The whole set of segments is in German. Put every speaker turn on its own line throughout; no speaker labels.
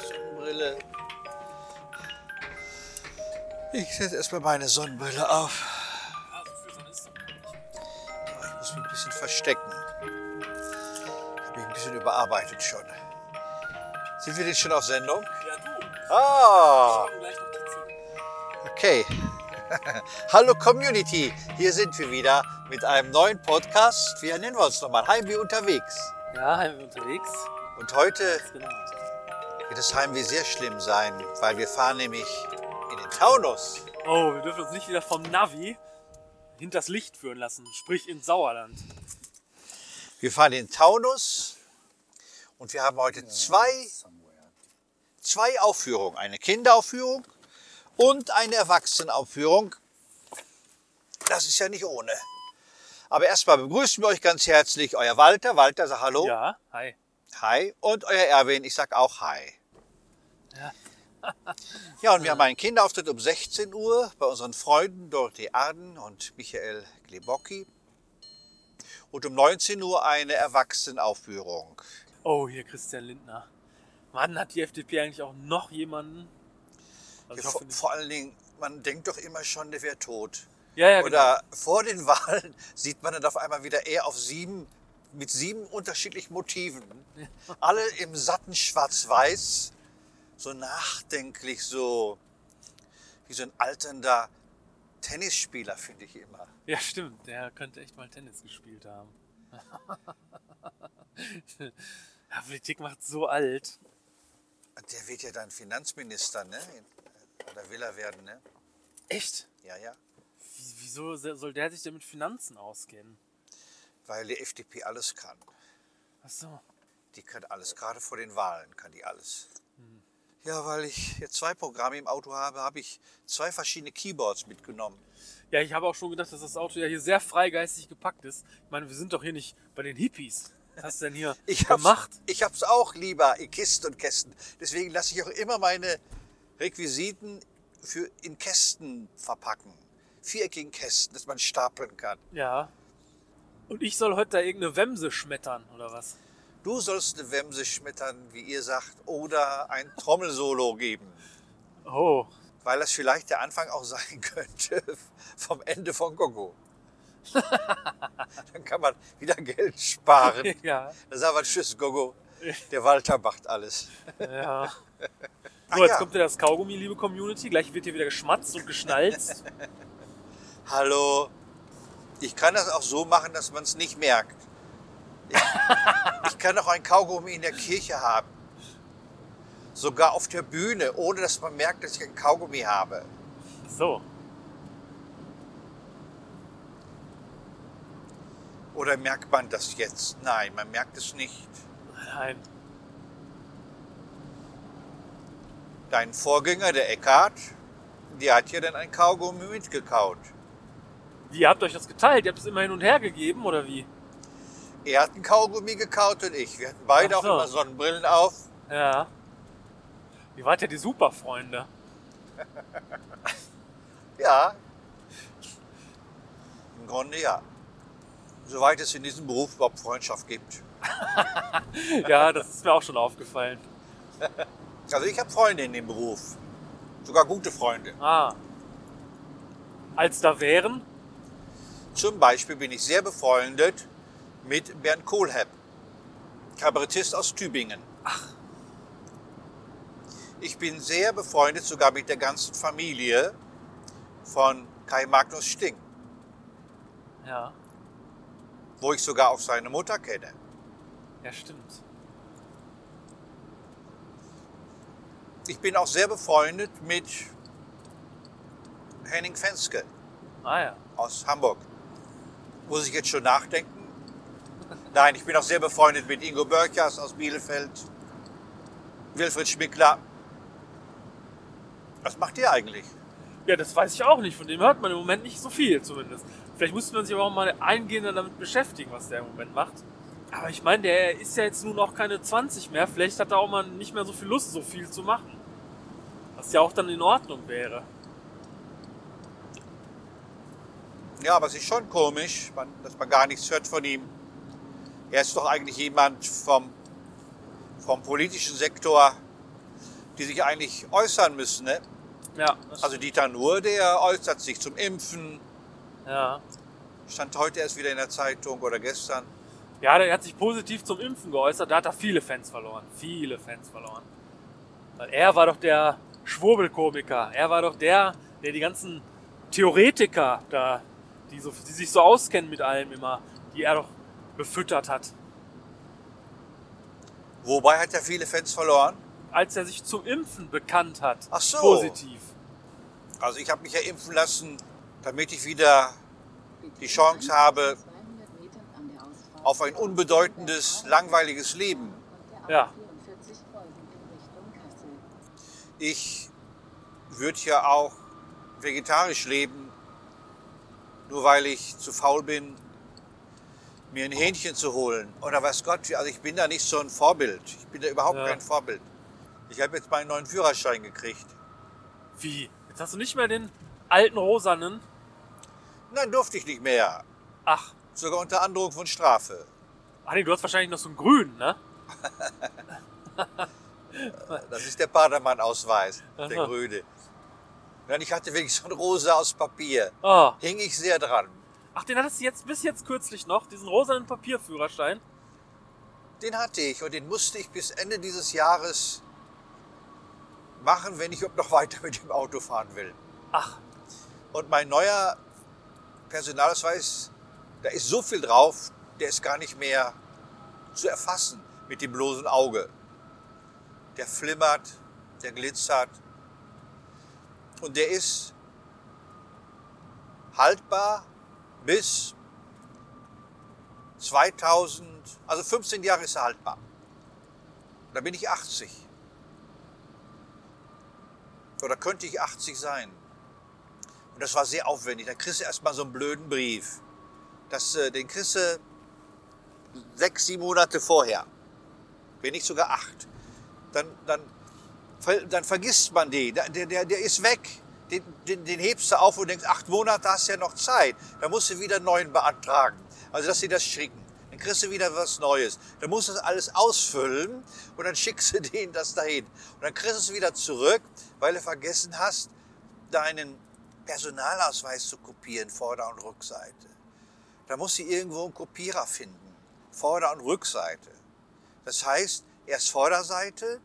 Sonnenbrille. Ich setze erstmal meine Sonnenbrille auf. Aber ich muss mich ein bisschen verstecken. Ich habe mich ein bisschen überarbeitet schon. Sind wir denn schon auf Sendung?
Ja, du.
Ah, okay. Hallo Community, hier sind wir wieder mit einem neuen Podcast. Wie nennen wir uns nochmal? Heimweh unterwegs.
Ja, Heimweh unterwegs.
Und heute
genau.
Wird das Heimweh sehr schlimm sein, weil wir fahren nämlich in den Taunus.
Oh, wir dürfen uns nicht wieder vom Navi hinters Licht führen lassen, sprich ins Sauerland.
Wir fahren in den Taunus und wir haben heute zwei, zwei Aufführungen. Eine Kinderaufführung und eine Erwachsenenaufführung. Das ist ja nicht ohne. Aber erstmal begrüßen wir euch ganz herzlich, euer Walter. Walter, sag Hallo.
Ja, hi.
Hi. Und euer Erwin, ich sag auch Hi.
Ja.
Ja, und wir haben einen Kinderauftritt um 16 Uhr bei unseren Freunden Dorothee Arden und Michael Glebocki. Und um 19 Uhr eine Erwachsenenaufführung.
Oh, hier Christian Lindner. Mann, hat die FDP eigentlich auch noch jemanden? Also ich
vor,
hoffe nicht.
vor allen Dingen, man denkt doch immer schon, der wäre tot.
Ja, ja, genau.
Oder vor den Wahlen sieht man dann auf einmal wieder eher auf sieben, mit sieben unterschiedlichen Motiven. Alle im satten Schwarz-Weiß, so nachdenklich, so wie so ein alternder Tennisspieler, finde ich immer.
Ja, stimmt. Der könnte echt mal Tennis gespielt haben. ja, Politik macht so alt.
Der wird ja dann Finanzminister, ne? Oder will er werden, ne?
Echt?
Ja, ja.
Wie- Wieso soll der sich denn mit Finanzen auskennen?
Weil die FDP alles kann.
Ach so.
Die kann alles, gerade vor den Wahlen kann die alles. Ja, weil ich jetzt zwei Programme im Auto habe, habe ich zwei verschiedene Keyboards mitgenommen.
Ja, ich habe auch schon gedacht, dass das Auto ja hier sehr freigeistig gepackt ist. Ich meine, wir sind doch hier nicht bei den Hippies. Was hast du denn hier
Ich hab's,
gemacht?
Ich hab's auch lieber in Kisten und Kästen. Deswegen lasse ich auch immer meine Requisiten für in Kästen verpacken. Viereckigen Kästen, dass man stapeln kann.
Ja. Und ich soll heute da irgendeine Wemse schmettern, oder was?
Du sollst eine Wemse schmettern, wie ihr sagt, oder ein Trommelsolo geben.
Oh.
Weil das vielleicht der Anfang auch sein könnte vom Ende von Gogo. Dann kann man wieder Geld sparen.
Ja.
Da sagen wir Tschüss, Gogo. Der Walter macht alles.
Ja. So, jetzt
ja.
kommt wieder das Kaugummi, liebe Community. Gleich wird hier wieder geschmatzt und geschnalzt.
Hallo. Ich kann das auch so machen, dass man es nicht merkt. Ich, ich kann auch ein Kaugummi in der Kirche haben. Sogar auf der Bühne, ohne dass man merkt, dass ich ein Kaugummi habe.
So.
Oder merkt man das jetzt? Nein, man merkt es nicht.
Nein.
Dein Vorgänger, der Eckhart, der hat ja dann ein Kaugummi mitgekaut.
Wie, ihr habt euch das geteilt? Ihr habt es immer hin und her gegeben, oder wie?
Er hat ein Kaugummi gekaut und ich. Wir hatten beide
Ach
auch
so.
immer Sonnenbrillen auf.
Ja. Ihr wart ja die Superfreunde.
Ja. Im Grunde ja. Soweit es in diesem Beruf überhaupt Freundschaft gibt.
Ja, das ist mir auch schon aufgefallen.
Also ich habe Freunde in dem Beruf. Sogar gute Freunde.
Ah. Als da wären?
Zum Beispiel bin ich sehr befreundet mit Bernd Kohlhepp, Kabarettist aus Tübingen. Ich bin sehr befreundet sogar mit der ganzen Familie von Kai Magnus Sting,
Ja.
wo ich sogar auch seine Mutter kenne.
Ja, stimmt.
Ich bin auch sehr befreundet mit Henning Fenske
Ah ja.
aus Hamburg. Muss ich jetzt schon nachdenken? Nein, ich bin auch sehr befreundet mit Ingo Börkers aus Bielefeld, Wilfried Schmickler. Was macht ihr eigentlich?
Ja, das weiß ich auch nicht. Von dem hört man im Moment nicht so viel zumindest. Vielleicht müsste man sich aber auch mal eingehender damit beschäftigen, was der im Moment macht. Aber ich meine, der ist ja jetzt nun auch keine 20 mehr. Vielleicht hat er auch mal nicht mehr so viel Lust, so viel zu machen. Was ja auch dann in Ordnung wäre.
Ja, aber es ist schon komisch, dass man gar nichts hört von ihm. Er ist doch eigentlich jemand vom, vom politischen Sektor, die sich eigentlich äußern müssen. Ne?
Ja,
Also Dieter Nuhr, der äußert sich zum Impfen.
ja.
Stand heute erst wieder in der Zeitung oder gestern.
Ja, der hat sich positiv zum Impfen geäußert. Da hat er viele Fans verloren. Viele Fans verloren. Weil er war doch der Schwurbelkomiker. Er war doch der, der die ganzen Theoretiker da, die, so, die sich so auskennen mit allem immer, die er doch befüttert hat.
Wobei hat er viele Fans verloren.
Als er sich zum Impfen bekannt hat.
Ach so.
Positiv.
Also ich habe mich ja impfen lassen, damit ich wieder die Chance habe auf ein unbedeutendes, langweiliges Leben.
Ja.
Ich würde ja auch vegetarisch leben, nur weil ich zu faul bin, mir ein Hähnchen zu holen. Oder was Gott, also ich bin da nicht so ein Vorbild. Ich bin da überhaupt
Ja.
kein Vorbild. Ich habe jetzt meinen neuen Führerschein gekriegt.
Wie? Jetzt hast du nicht mehr den alten rosanen.
Nein, durfte ich nicht mehr.
Ach,
Sogar unter Androhung von Strafe.
ach nee, du hast wahrscheinlich noch so einen grünen, ne?
Das ist der Padermann-Ausweis, der
Aha.
grüne. Nein, ich hatte wirklich so ein rosa aus Papier.
Ah.
Hing ich sehr dran.
Ach, den hattest du jetzt bis jetzt kürzlich noch, diesen rosanen Papierführerschein.
Den hatte ich und den musste ich bis Ende dieses Jahres machen, wenn ich noch weiter mit dem Auto fahren will.
Ach,
Und mein neuer Personalausweis, da ist so viel drauf, der ist gar nicht mehr zu erfassen mit dem bloßen Auge. Der flimmert, der glitzert und der ist haltbar bis 2000, also 15 Jahre ist er haltbar. Da bin ich 80. Oder könnte ich 80 sein. Und das war sehr aufwendig. Da kriegst du erstmal so einen blöden Brief. Das, äh, den kriegst du sechs, sieben Monate vorher. Wenn nicht sogar acht. Dann, dann, dann vergisst man den. Der, der, der ist weg. Den, den, den hebst du auf und denkst, acht Monate hast du ja noch Zeit. Dann musst du wieder einen neuen beantragen. Also, dass sie das schicken. Dann kriegst du wieder was Neues. Dann musst du das alles ausfüllen und dann schickst du denen das dahin. Und dann kriegst du es wieder zurück, weil du vergessen hast, deinen Personalausweis zu kopieren, Vorder- und Rückseite. Da musst du irgendwo einen Kopierer finden, Vorder- und Rückseite. Das heißt, erst Vorderseite,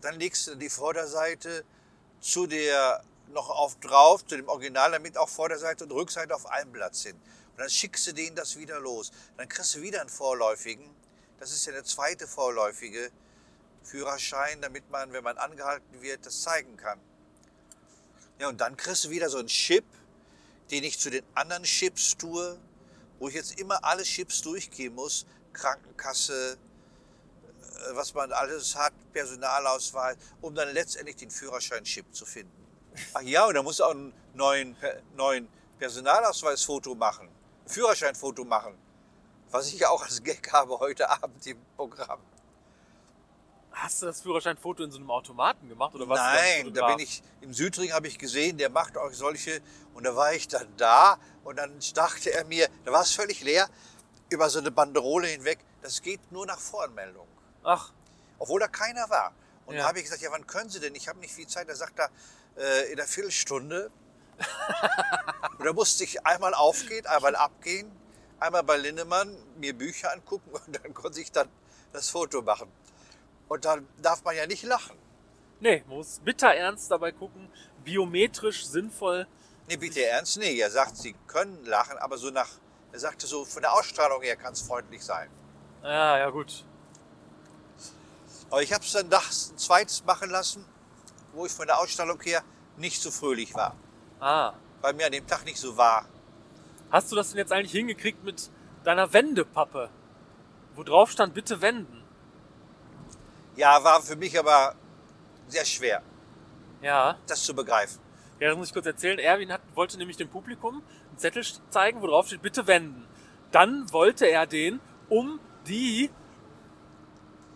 dann legst du die Vorderseite zu der noch auf drauf, zu dem Original, damit auch Vorderseite und Rückseite auf einem Blatt sind. Und dann schickst du denen das wieder los. Dann kriegst du wieder einen vorläufigen. Das ist ja der zweite vorläufige Führerschein, damit man, wenn man angehalten wird, das zeigen kann. Ja, und dann kriegst du wieder so einen Chip, den ich zu den anderen Chips tue, wo ich jetzt immer alle Chips durchgehen muss. Krankenkasse, was man alles hat, Personalausweis, um dann letztendlich den Führerschein-Chip zu finden. Ach ja, und da musst du auch einen neuen, neuen Personalausweisfoto machen, Führerscheinfoto machen, was ich ja auch als Gag habe heute Abend im Programm.
hast du das Führerscheinfoto in so einem Automaten gemacht oder was?
Nein, da bin ich im Südring habe ich gesehen, der macht auch solche und da war ich dann da und dann dachte er mir, da war es völlig leer über so eine Banderole hinweg, das geht nur nach Voranmeldung,
Ach,
obwohl da keiner war. Und
Ja.
da habe ich gesagt, ja, wann können Sie denn? Ich habe nicht viel Zeit. Da sagt er, äh, in der Viertelstunde. und da musste ich einmal aufgehen, einmal abgehen, einmal bei Linnemann mir Bücher angucken und dann konnte ich dann das Foto machen. Und dann darf man ja nicht lachen.
nee, man muss bitter ernst dabei gucken, biometrisch sinnvoll.
Nee, bitte ernst? Nee, er sagt, Sie können lachen, aber so nach, er sagte so, von der Ausstrahlung her kann es freundlich sein.
Ja, ja gut.
Aber ich habe es dann das ein zweites machen lassen, wo ich von der Ausstrahlung her nicht so fröhlich war.
Ah,
Weil mir an dem Tag nicht so war.
hast du das denn jetzt eigentlich hingekriegt mit deiner Wendepappe? Wo drauf stand, bitte wenden.
Ja, war für mich aber sehr schwer,
Ja,
das zu begreifen.
ja, das muss ich kurz erzählen. Erwin hat, wollte nämlich dem Publikum einen Zettel zeigen, wo drauf steht, bitte wenden. Dann wollte er den um die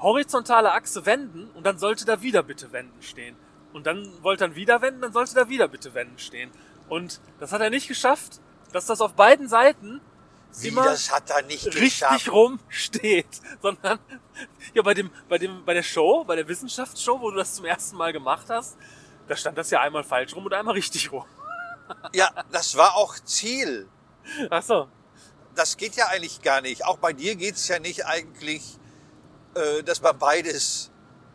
horizontale Achse wenden und dann sollte da wieder bitte wenden stehen. Und dann wollte er wieder wenden, dann sollte da wieder bitte wenden stehen. Und das hat er nicht geschafft, dass das auf beiden Seiten
Wie,
immer
das hat er nicht
richtig
geschafft.
rum steht, sondern ja bei dem, bei dem, bei der Show, bei der Wissenschaftsshow, wo du das zum ersten Mal gemacht hast, da stand das ja einmal falsch rum und einmal richtig rum.
Ja, das war auch Ziel.
Ach so.
Das geht ja eigentlich gar nicht. Auch bei dir geht es ja nicht eigentlich, äh, dass man beides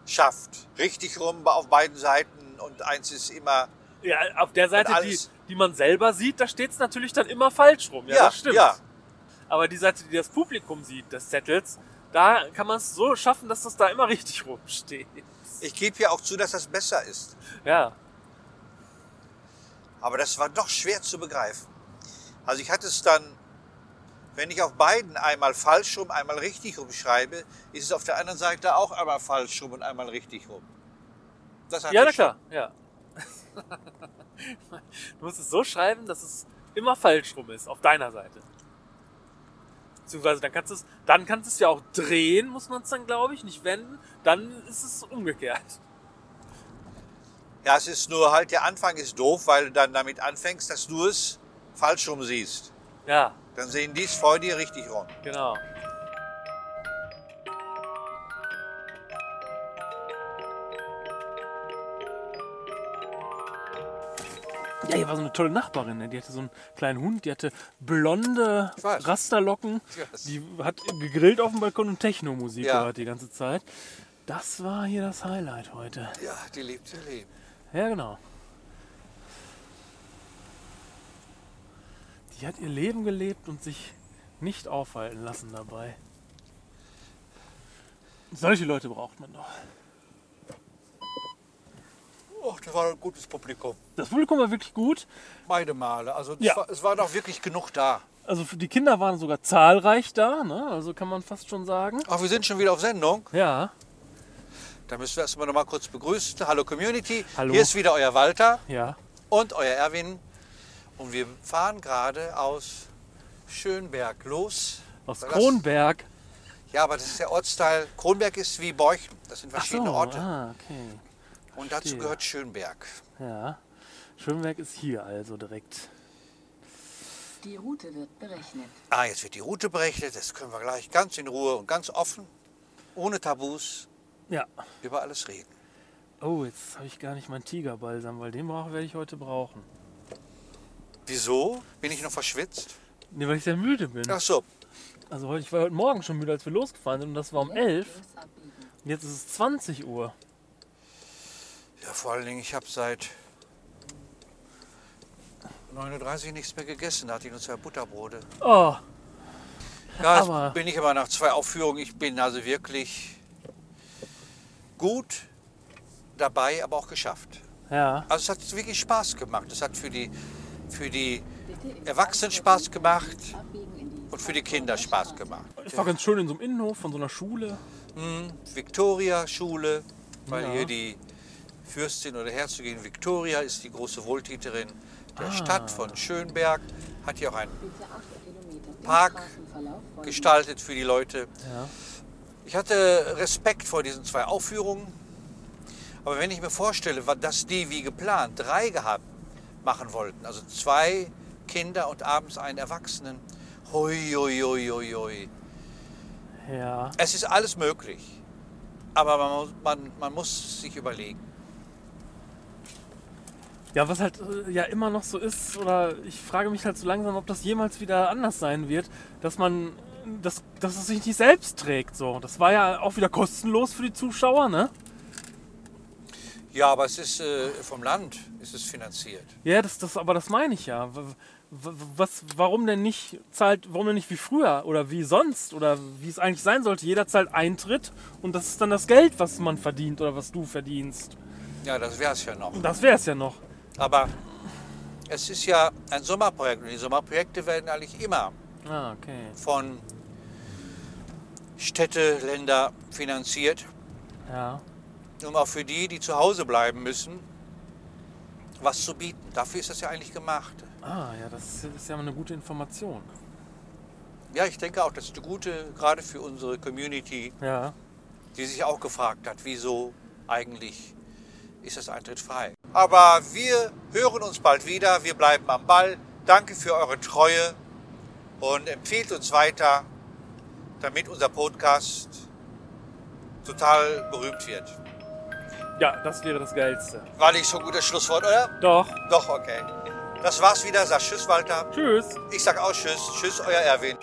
schafft. Richtig rum auf beiden Seiten und eins ist immer.
Ja, auf der Seite, die, die man selber sieht, da steht es natürlich dann immer falsch rum. Ja,
Ja,
das stimmt.
ja.
Aber die Seite, die das Publikum sieht, des Zettels, da kann man es so schaffen, dass das da immer richtig rum steht.
Ich gebe ja auch zu, dass das besser ist.
Ja.
Aber das war doch schwer zu begreifen. Also ich hatte es dann, wenn ich auf beiden einmal falsch rum, einmal richtig rum schreibe, ist es auf der anderen Seite auch einmal falsch rum und einmal richtig rum. Das
Ja, na klar, ja. Du musst es so schreiben, dass es immer falsch rum ist, auf deiner Seite. Beziehungsweise dann kannst du es, dann kannst du es ja auch drehen, muss man es dann, glaube ich, nicht wenden. Dann ist es umgekehrt.
Ja, es ist nur halt, der Anfang ist doof, weil du dann damit anfängst, dass du es falsch rum siehst.
Ja,
Dann sehen die es vor dir richtig rum.
genau. Ja, hier war so eine tolle Nachbarin, ne? die hatte so einen kleinen Hund, die hatte blonde. Rasterlocken, die hat gegrillt auf dem Balkon und Techno-Musik
Ja.
gehört die ganze Zeit. Das war hier das Highlight heute.
Ja, die lebt ihr Leben.
Ja, genau. Die hat ihr Leben gelebt und sich nicht aufhalten lassen dabei. Solche Leute braucht man doch.
Oh, das war ein gutes Publikum.
Das Publikum war wirklich gut.
Beide Male. Also es,
Ja.
war, es war doch wirklich genug da.
Also für die Kinder waren sogar zahlreich da, ne? Also kann man fast schon sagen.
Ach, wir sind schon wieder auf Sendung.
Ja,
Da müssen wir erstmal noch mal kurz begrüßen. Hallo Community.
Hallo.
Hier ist wieder euer Walter
ja.
und euer Erwin. Und wir fahren gerade aus Schönberg los.
Aus
Das-
Kronberg.
Ja, aber das ist der Ortsteil. Kronberg ist wie Beuchen. Das sind
Ach
verschiedene
so,
Orte.
ah, okay.
Und dazu
verstehe.
gehört Schönberg.
Ja. Schönberg ist hier also direkt.
Die Route wird berechnet.
Ah, jetzt wird die Route berechnet. Das können wir gleich ganz in Ruhe und ganz offen, ohne Tabus,
Ja.
über alles reden.
Oh, jetzt habe ich gar nicht meinen Tigerbalsam, weil den brauche werde ich heute brauchen.
Wieso? Bin ich noch verschwitzt?
Ne, weil ich sehr müde bin.
Ach so.
Also heute, ich war heute Morgen schon müde, als wir losgefahren sind und das war um 11
Los abbiegen.
und jetzt ist es 20 Uhr.
Ja, vor allen Dingen, ich habe seit 39 nichts mehr gegessen. Da hatte ich nur zwei Butterbrote.
Oh,
Ja, jetzt
Aber-
bin ich aber nach zwei Aufführungen. Ich bin also wirklich gut dabei, aber auch geschafft.
ja.
Also es hat wirklich Spaß gemacht. Es hat für die, für die Erwachsenen Spaß gemacht und für die Kinder Spaß gemacht.
Es war ganz schön in so einem Innenhof von so einer Schule.
Hm, Victoria-Schule, weil
Ja.
hier die Fürstin oder Herzogin Victoria ist die große Wohltäterin der
Ah.
Stadt von Schönberg. Hat hier auch einen
Bitte 8 Kilometer im
Park gestaltet für die Leute.
Ja.
Ich hatte Respekt vor diesen zwei Aufführungen. Aber wenn ich mir vorstelle, dass die wie geplant drei gehabt machen wollten, also zwei Kinder und abends einen Erwachsenen, hui, hui, hui, hui, hui.
Ja.
Es ist alles möglich. Aber man, muss- man, man muss sich überlegen.
Ja, was halt äh, ja immer noch so ist, oder ich frage mich halt so langsam, ob das jemals wieder anders sein wird, dass man, dass, dass es sich nicht selbst trägt. So, das war ja auch wieder kostenlos für die Zuschauer, ne?
Ja, aber es ist äh, vom Land ist es finanziert.
Ja, das, das, aber das meine ich ja. Was, warum denn nicht zahlt, warum denn nicht wie früher oder wie sonst oder wie es eigentlich sein sollte? Jeder zahlt Eintritt und das ist dann das Geld, was man verdient oder was du verdienst.
Ja, das wäre es ja noch.
Das wäre es ja noch.
Aber es ist ja ein Sommerprojekt und die Sommerprojekte werden eigentlich immer
Ah, okay.
von Städte, Länder finanziert,
Ja.
Um auch für die, die zu Hause bleiben müssen, was zu bieten. Dafür ist das ja eigentlich gemacht.
Ah, ja, das ist, ja eine gute Information.
Ja, ich denke auch, das ist eine gute, gerade für unsere Community,
Ja.
die sich auch gefragt hat, wieso eigentlich ist das Eintritt frei. Aber wir hören uns bald wieder, wir bleiben am Ball. Danke für eure Treue und empfiehlt uns weiter, damit unser Podcast total berühmt wird.
Ja, das wäre das Geilste.
War nicht so ein gutes Schlusswort, oder?
Doch.
Doch, okay. Das war's wieder. Sag Tschüss, Walter.
Tschüss.
Ich sag auch Tschüss. Tschüss, euer Erwin.